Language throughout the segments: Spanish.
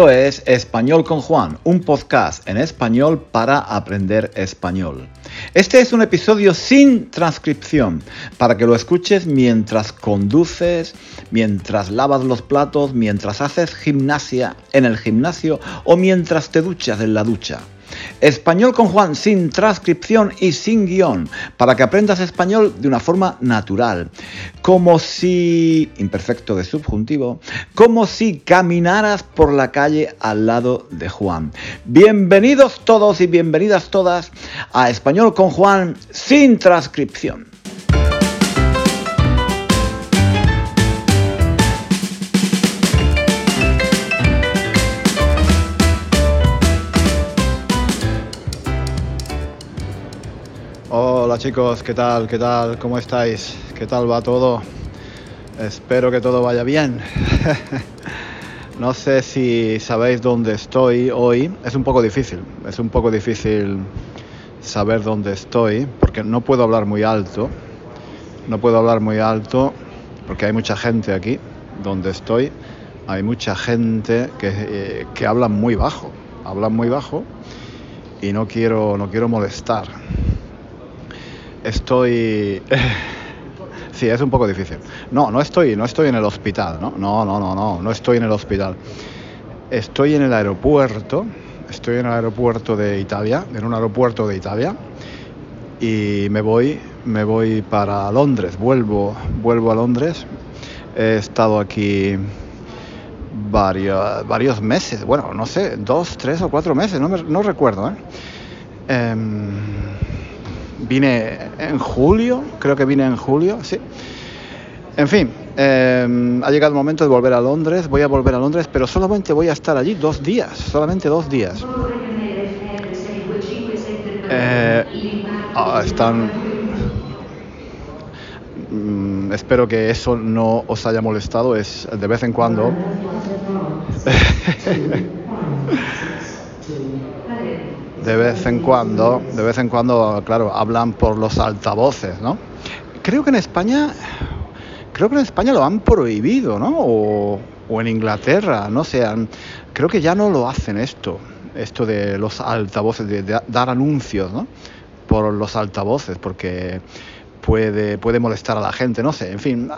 Esto es Español con Juan, un podcast en español para aprender español. Este es un episodio sin transcripción, para que lo escuches mientras conduces, mientras lavas los platos, mientras haces gimnasia en el gimnasio o mientras te duchas en la ducha. Español con Juan sin transcripción y sin guion, para que aprendas español de una forma natural, como si, imperfecto de subjuntivo, como si caminaras por la calle al lado de Juan. Bienvenidos todos y bienvenidas todas a Español con Juan sin transcripción. Hola chicos, ¿qué tal? ¿Qué tal? ¿Cómo estáis? ¿Qué tal va todo? Espero que todo vaya bien. no sé si sabéis dónde estoy hoy. Es un poco difícil. Es un poco difícil saber dónde estoy porque no puedo hablar muy alto. No puedo hablar muy alto porque hay mucha gente aquí donde estoy. Hay mucha gente que, eh, que habla muy bajo. Hablan muy bajo y no quiero, no quiero molestar estoy... sí, es un poco difícil. No, no estoy, no estoy en el hospital, ¿no? No, no, no, no, no estoy en el hospital. Estoy en el aeropuerto, estoy en el aeropuerto de Italia, en un aeropuerto de Italia, y me voy, me voy para Londres, vuelvo, vuelvo a Londres. He estado aquí varios, varios meses, bueno, no sé, dos, tres o cuatro meses, no, recuerdo, ¿eh? Em, vine en julio, creo que vine en julio, sí. En fin, em, ha llegado el momento de volver a Londres, voy a volver a Londres, pero solamente voy a estar allí dos días, solamente dos días. Eh, ah, están... Mm, espero que eso no os haya molestado, es de vez en cuando... de vez en cuando, de vez en cuando, claro, hablan por los altavoces, ¿no? Creo que en España, creo que en España lo han prohibido, ¿no? O, en Inglaterra, no sé, creo que ya no lo hacen esto, esto de los altavoces, de, dar anuncios, ¿no? Por los altavoces, porque puede, puede molestar a la gente, no sé, en fin.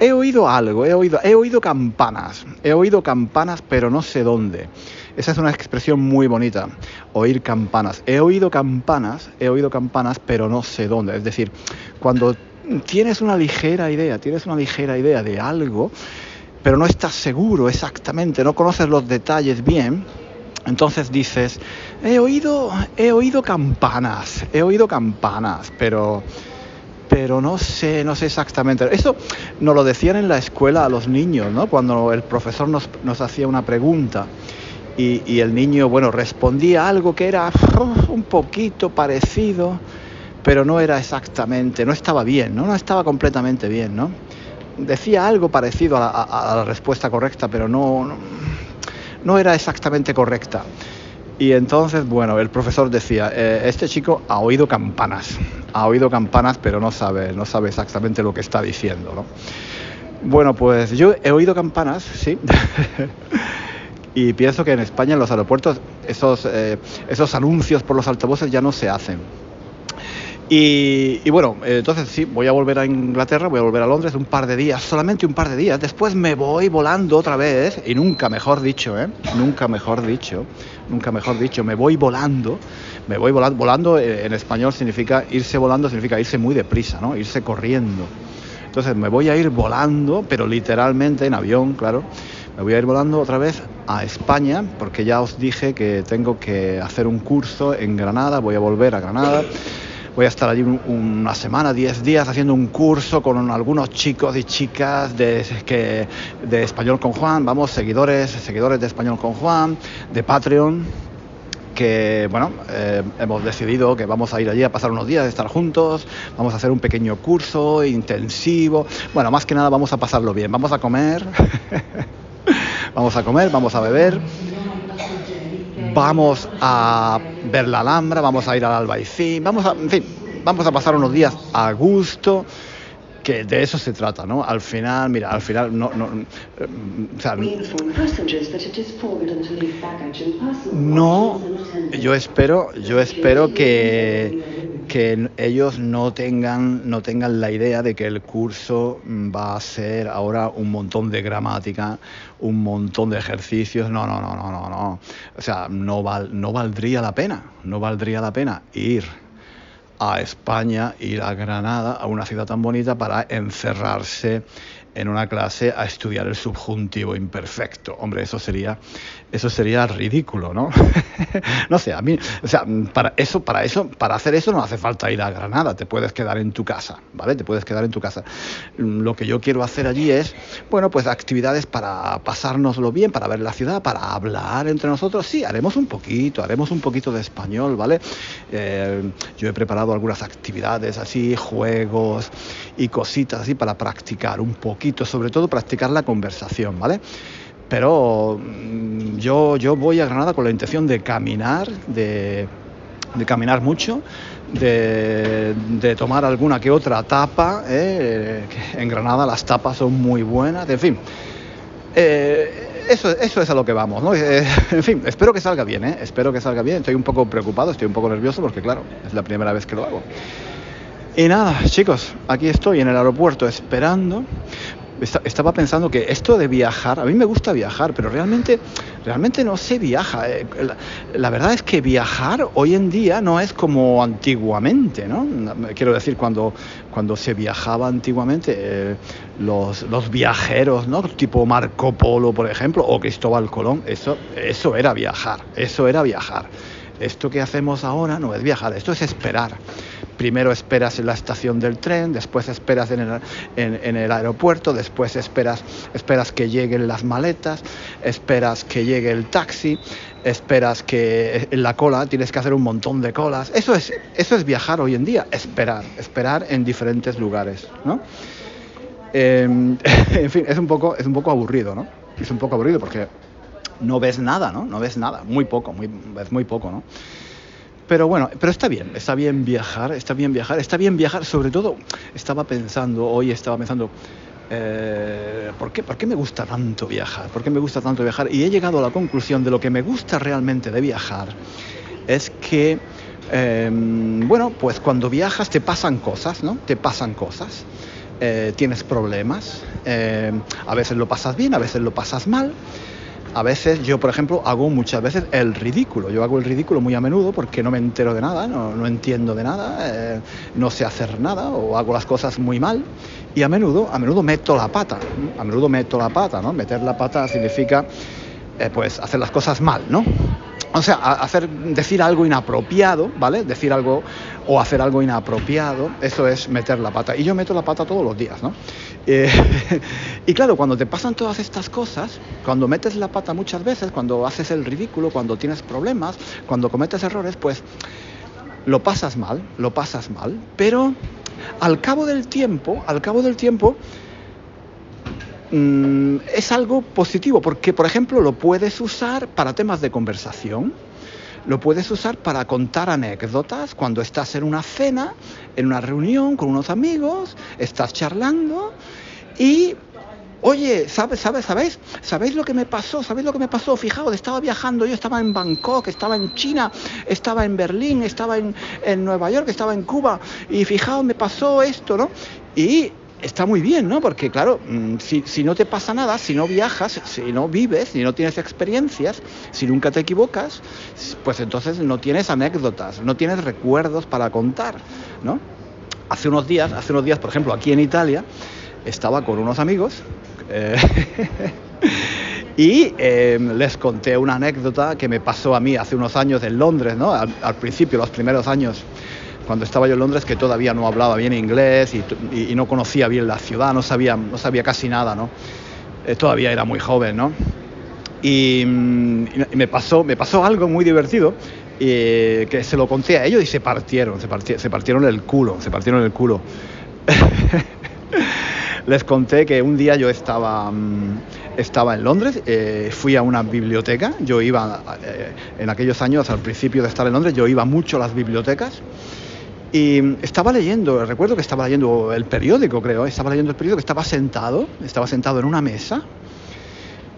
He oído algo, he oído, he oído campanas, he oído campanas, pero no sé dónde. Esa es una expresión muy bonita, oír campanas. He oído campanas, he oído campanas, pero no sé dónde. Es decir, cuando tienes una ligera idea, tienes una ligera idea de algo, pero no estás seguro exactamente, no conoces los detalles bien, entonces dices, he oído, he oído campanas, he oído campanas, pero pero no sé, no sé exactamente. Eso nos lo decían en la escuela a los niños, ¿no? Cuando el profesor nos, nos hacía una pregunta y, el niño, bueno, respondía algo que era un poquito parecido, pero no era exactamente, no estaba bien, ¿no? No estaba completamente bien, ¿no? Decía algo parecido a la, respuesta correcta, pero no, no, era exactamente correcta. Y entonces, bueno, el profesor decía, eh, este chico ha oído campanas, ha oído campanas, pero no sabe, no sabe exactamente lo que está diciendo, ¿no? Bueno, pues yo he oído campanas, sí. Y pienso que en España, en los aeropuertos, esos, eh, esos anuncios por los altavoces ya no se hacen. Y, bueno, entonces sí, voy a volver a Inglaterra, voy a volver a Londres un par de días, solamente un par de días. Después me voy volando otra vez, y nunca mejor dicho, ¿eh? Nunca mejor dicho, nunca mejor dicho, me voy volando, me voy volando. Volando eh, en español significa, irse volando significa irse muy deprisa, ¿no? Irse corriendo. Entonces me voy a ir volando, pero literalmente en avión, claro me voy a ir volando otra vez a España porque ya os dije que tengo que hacer un curso en Granada, voy a volver a Granada. Voy a estar allí una semana, diez días haciendo un curso con algunos chicos y chicas de, que, de Español con Juan, vamos, seguidores, seguidores de Español con Juan, de Patreon, que bueno, eh, hemos decidido que vamos a ir allí a pasar unos días, estar juntos, vamos a hacer un pequeño curso intensivo, bueno, más que nada vamos a pasarlo bien, vamos a comer. Vamos a comer, vamos a beber, vamos a ver la Alhambra, vamos a ir al Albaicín, vamos a, en fin, vamos a pasar unos días a gusto que de eso se trata, ¿no? Al final, mira, al final no, no eh, o sea, no, yo espero, yo espero que, que ellos no tengan, no tengan la idea de que el curso va a ser ahora un montón de gramática, un montón de ejercicios. No, no, no, no, no, no. O sea, no, val, no valdría la pena, no valdría la pena ir a España, ir a Granada, a una ciudad tan bonita, para encerrarse en una clase a estudiar el subjuntivo imperfecto. Hombre, eso sería, eso sería ridículo, ¿no? no sé, a mí, o sea, para eso, para eso, para hacer eso no hace falta ir a Granada, te puedes quedar en tu casa, ¿vale? Te puedes quedar en tu casa. Lo que yo quiero hacer allí es, bueno, pues actividades para pasárnoslo bien, para ver la ciudad, para hablar entre nosotros. Sí, haremos un poquito, haremos un poquito de español, ¿vale? Eh, yo he preparado algunas actividades así, juegos y cositas así para practicar un poquito, sobre todo practicar la conversación, ¿vale? Pero mm, yo, yo voy a Granada con la intención de caminar, de, caminar mucho, de, tomar alguna que otra tapa. ¿eh? En Granada las tapas son muy buenas, en fin. Eh, eso, eso es a lo que vamos, ¿no? Eh, en fin, espero que salga bien, ¿eh? Espero que salga bien. Estoy un poco preocupado, estoy un poco nervioso porque, claro, es la primera vez que lo hago. Y nada, chicos, aquí estoy en el aeropuerto esperando estaba pensando que esto de viajar, a mí me gusta viajar, pero realmente, realmente no se viaja. Eh, la, verdad es que viajar hoy en día no es como antiguamente, ¿no? Quiero decir, cuando, cuando se viajaba antiguamente, eh, los, los, viajeros, ¿no? Tipo Marco Polo, por ejemplo, o Cristóbal Colón, eso, eso era viajar, eso era viajar. Esto que hacemos ahora no es viajar, esto es esperar. Primero esperas en la estación del tren, después esperas en el, aeropuerto, después esperas, esperas que lleguen las maletas, esperas que llegue el taxi, esperas que en la cola tienes que hacer un montón de colas. Eso es, eso es viajar hoy en día, esperar, esperar en diferentes lugares. ¿no? Em, en fin, es un, poco, es un poco aburrido, ¿no? Es un poco aburrido porque no ves nada, ¿no? No ves nada, muy poco, muy, es muy poco, ¿no? Pero bueno, pero está bien, está bien viajar, está bien viajar, está bien viajar, sobre todo estaba pensando, hoy estaba pensando, eh, ¿por, qué, ¿por qué me gusta tanto viajar? ¿Por qué me gusta tanto viajar? Y he llegado a la conclusión de lo que me gusta realmente de viajar es que, em, bueno, pues cuando viajas te pasan cosas, ¿no? Te pasan cosas. Eh, tienes problemas, eh, a veces lo pasas bien, a veces lo pasas mal, a veces yo, por ejemplo, hago muchas veces el ridículo. Yo hago el ridículo muy a menudo porque no me entero de nada, no, entiendo de nada, eh, no sé hacer nada o hago las cosas muy mal. Y a menudo, a menudo meto la pata. A menudo meto la pata, ¿no? Meter la pata significa, eh, pues, hacer las cosas mal, ¿no? O sea, hacer, decir algo inapropiado, ¿vale? Decir algo o hacer algo inapropiado, eso es meter la pata. Y yo meto la pata todos los días, ¿no? Eh, y claro, cuando te pasan todas estas cosas, cuando metes la pata muchas veces, cuando haces el ridículo, cuando tienes problemas, cuando cometes errores, pues lo pasas mal, lo pasas mal. Pero al cabo del tiempo, al cabo del tiempo, Mm, es algo positivo porque, por ejemplo, lo puedes usar para temas de conversación, lo puedes usar para contar anécdotas cuando estás en una cena, en una reunión con unos amigos, estás charlando y Oye, ¿sabes, sabes, sabéis? ¿Sabéis lo que me pasó? ¿Sabéis lo que me pasó? Fijaos, estaba viajando, yo estaba en Bangkok, estaba en China, estaba en Berlín, estaba en, en Nueva York, estaba en Cuba, y fijaos, me pasó esto, ¿no? Y está muy bien, ¿no? Porque claro, mm, si, no te pasa nada, si no viajas, si no vives, si no tienes experiencias, si nunca te equivocas, pues entonces no tienes anécdotas, no tienes recuerdos para contar, ¿no? Hace unos días, hace unos días, por ejemplo, aquí en Italia, estaba con unos amigos eh, y em, les conté una anécdota que me pasó a mí hace unos años en Londres, ¿no? al principio, los primeros años cuando estaba yo en Londres que todavía no hablaba bien inglés y, no conocía bien la ciudad, no sabía, no sabía casi nada, ¿no? Eh, todavía era muy joven, ¿no? Y, me, pasó, me pasó algo muy divertido y que se lo conté a ellos y se partieron, se, se partieron el culo, se partieron el culo. Les conté que un día yo estaba, mm, estaba en Londres, eh, fui a una biblioteca, yo iba, eh, en aquellos años, al principio de estar en Londres, yo iba mucho a las bibliotecas Y estaba leyendo, recuerdo que estaba leyendo el periódico, creo, estaba leyendo el periódico, estaba sentado, estaba sentado en una mesa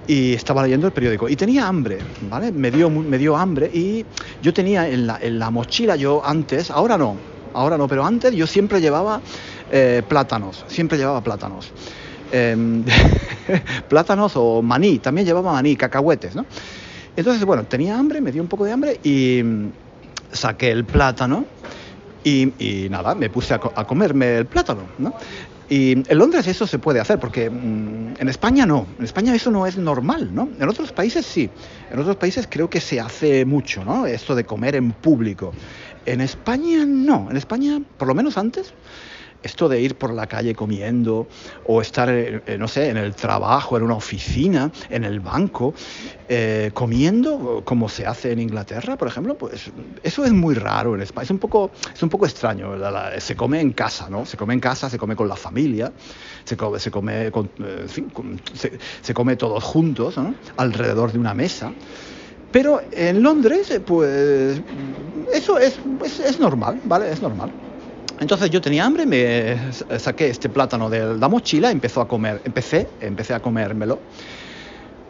y estaba leyendo el periódico y tenía hambre, ¿vale? Me dio, me dio hambre y yo tenía en la, en la mochila, yo antes, ahora no, ahora no, pero antes yo siempre llevaba eh, plátanos, siempre llevaba plátanos. Em, plátanos o maní, también llevaba maní, cacahuetes, ¿no? Entonces, bueno, tenía hambre, me dio un poco de hambre y mm, saqué el plátano y, nada, me puse a, comerme el plátano, ¿no? Y en Londres eso se puede hacer, porque mm, en España no, en España eso no es normal, ¿no? En otros países sí, en otros países creo que se hace mucho, ¿no? Esto de comer en público. En España no, en España, por lo menos antes, esto de ir por la calle comiendo o estar, eh, no sé, en el trabajo, en una oficina, en el banco, eh, comiendo como se hace en Inglaterra, por ejemplo, pues eso es muy raro en España. Es un poco, es un poco extraño. Se come en casa, ¿no? Se come en casa, se come con la familia, se come, se come, con, eh, se, come todos juntos, ¿no? alrededor de una mesa. Pero en Londres, pues eso es, es normal, ¿vale? Es normal. Entonces yo tenía hambre, me saqué este plátano de la mochila, empezó a comer, empecé, empecé a comérmelo.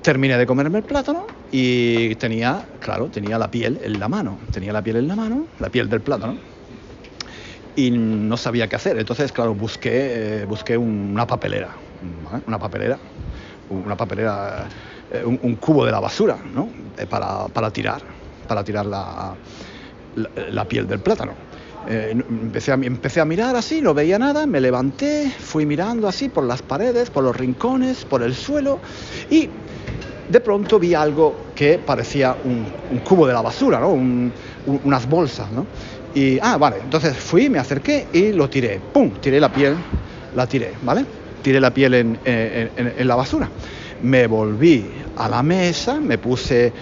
Terminé de comerme el plátano y tenía, claro, tenía la piel en la mano, tenía la piel en la mano, la piel del plátano. Y no sabía qué hacer. Entonces, claro, busqué, eh, busqué una papelera, una papelera, una papelera, eh, un, cubo de la basura, ¿no? Eh, para, para, tirar, para tirar la, la piel del plátano. Eh, empecé, a, mirar así, no veía nada, me levanté, fui mirando así por las paredes, por los rincones, por el suelo y de pronto vi algo que parecía un, cubo de la basura, ¿no? unas bolsas. ¿no? Y, ah, vale, entonces fui, me acerqué y lo tiré. ¡Pum! Tiré la piel, la tiré, ¿vale? Tiré la piel en, en la basura. Me volví a la mesa, me puse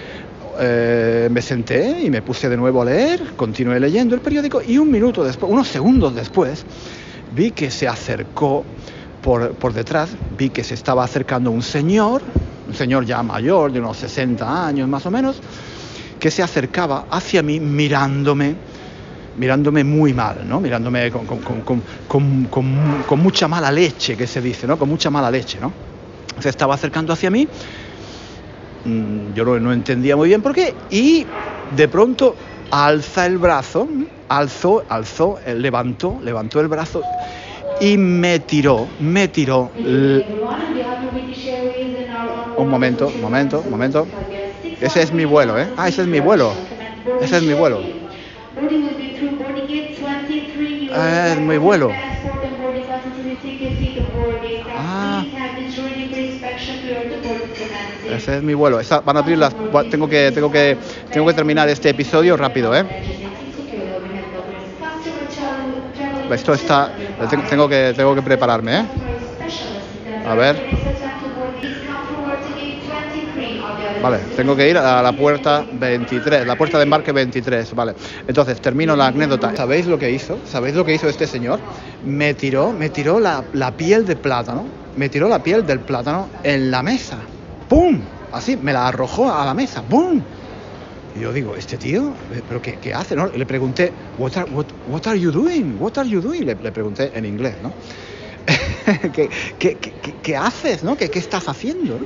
eh, me senté y me puse de nuevo a leer, continué leyendo el periódico y un minuto después, unos segundos después, vi que se acercó por, por detrás, vi que se estaba acercando un señor, un señor ya mayor, de unos 60 años más o menos, que se acercaba hacia mí mirándome, mirándome muy mal, ¿no? Mirándome con, con, con, mucha mala leche, que se dice, ¿no? Con mucha mala leche, ¿no? Se estaba acercando hacia mí yo no, entendía muy bien por qué, y de pronto alza el brazo, alzó, alzó, eh, levantó, levantó el brazo y me tiró, me tiró. Un momento, un momento, un momento. Ese es mi vuelo, ¿eh? Ah, ese es mi vuelo. Ese es mi vuelo. Ah, es mi vuelo. Es mi vuelo. van a abrir las. Tengo que, tengo que, tengo que terminar este episodio rápido, ¿eh? Esto está. Tengo que, tengo que prepararme, ¿eh? A ver. Vale, tengo que ir a la puerta 23, la puerta de embarque 23, vale. Entonces, termino la anécdota. ¿Sabéis lo que hizo? ¿Sabéis lo que hizo este señor? Me tiró, me tiró la, la piel de plátano, me tiró la piel del plátano en la mesa. ¡Pum! Así, me la arrojó a la mesa. ¡Pum! Y yo digo, ¿este tío? ¿Pero qué, qué hace? ¿no? Le pregunté, what are, what, what are you doing? What are you doing? Le, pregunté en inglés, ¿no? ¿Qué, qué, qué, haces, no? ¿Qué, estás haciendo?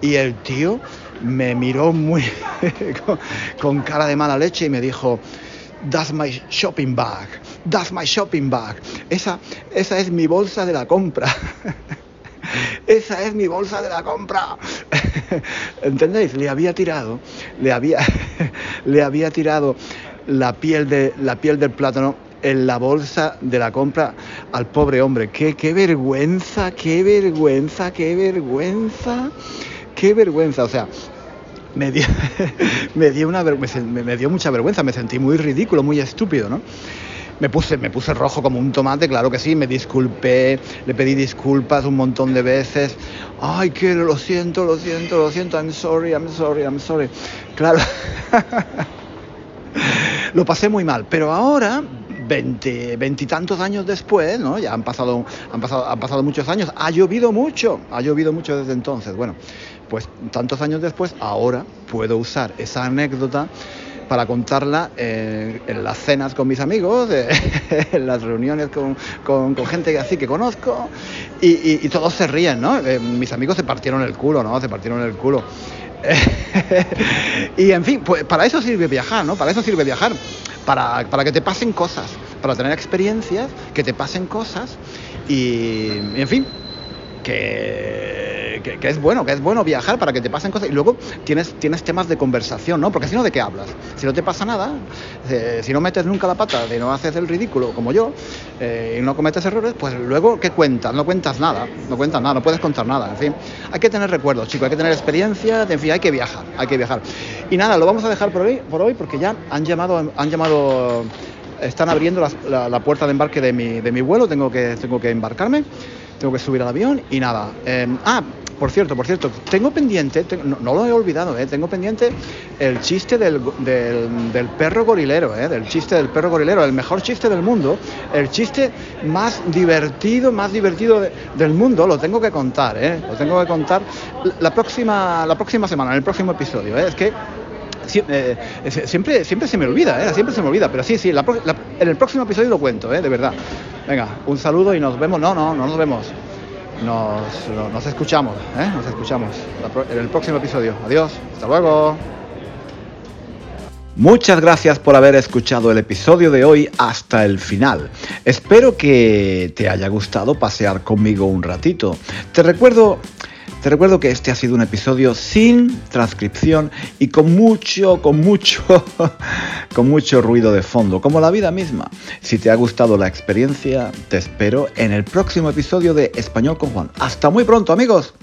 Y el tío me miró muy con, cara de mala leche y me dijo, That's my shopping bag, that's my shopping bag. Esa, esa es mi bolsa de la compra. esa es mi bolsa de la compra. ¿Entendéis? Le había tirado, le había, le había tirado la piel, de, la piel del plátano en la bolsa de la compra al pobre hombre. Qué, vergüenza, qué vergüenza, qué vergüenza qué vergüenza, o sea, me dio, me, dio mucha vergüenza, me sentí muy ridículo, muy estúpido, ¿no? Me puse, me puse rojo como un tomate, claro que sí, me disculpé, le pedí disculpas un montón de veces. Ay, que lo siento, lo siento, lo siento, I'm sorry, I'm sorry, I'm sorry. Claro, lo pasé muy mal, pero ahora veintitantos años después, ¿no? Ya han pasado, han pasado, han pasado muchos años, ha llovido mucho, ha llovido mucho desde entonces. Bueno, pues tantos años después, ahora puedo usar esa anécdota para contarla en, las cenas con mis amigos, en las reuniones con, con, gente así que conozco, y, todos se ríen, ¿no? Eh, mis amigos se partieron el culo, ¿no? Se partieron el culo. y en fin, pues para eso sirve viajar, ¿no? Para eso sirve viajar, para, para que te pasen cosas, para tener experiencias, que te pasen cosas y, en fin, que, es bueno, que es bueno viajar para que te pasen cosas y luego tienes, tienes temas de conversación, ¿no? Porque si no, ¿de qué hablas? Si no te pasa nada, eh, si no metes nunca la pata, de no haces el ridículo como yo eh, y no cometes errores, pues luego, ¿qué cuentas? No cuentas nada, no cuentas nada, no puedes contar nada, en fin. Hay que tener recuerdos, chicos, hay que tener experiencia, en fin, hay que viajar, hay que viajar. Y nada, lo vamos a dejar por hoy, por hoy porque ya han llamado, han llamado están abriendo la, puerta de embarque de mi, de mi vuelo, tengo que, tengo que embarcarme, tengo que subir al avión y nada. Em, ah, por cierto, por cierto, tengo pendiente, no, lo he olvidado, eh, tengo pendiente el chiste del, del, perro gorilero, eh, del chiste del perro gorilero, el mejor chiste del mundo, el chiste más divertido, más divertido del mundo, lo tengo que contar, eh, lo tengo que contar la próxima, la próxima semana, en el próximo episodio. Eh, es que eh, siempre, siempre se me olvida, ¿eh? siempre se me olvida, pero sí, sí, en el próximo episodio lo cuento, ¿eh? de verdad. Venga, un saludo y nos vemos, no, no, no nos vemos, nos, nos escuchamos, ¿eh? nos escuchamos en el próximo episodio. Adiós, hasta luego. Muchas gracias por haber escuchado el episodio de hoy hasta el final. Espero que te haya gustado pasear conmigo un ratito. Te recuerdo te recuerdo que este ha sido un episodio sin transcripción y con mucho, con mucho, con mucho ruido de fondo, como la vida misma. Si te ha gustado la experiencia, te espero en el próximo episodio de Español con Juan. Hasta muy pronto, amigos.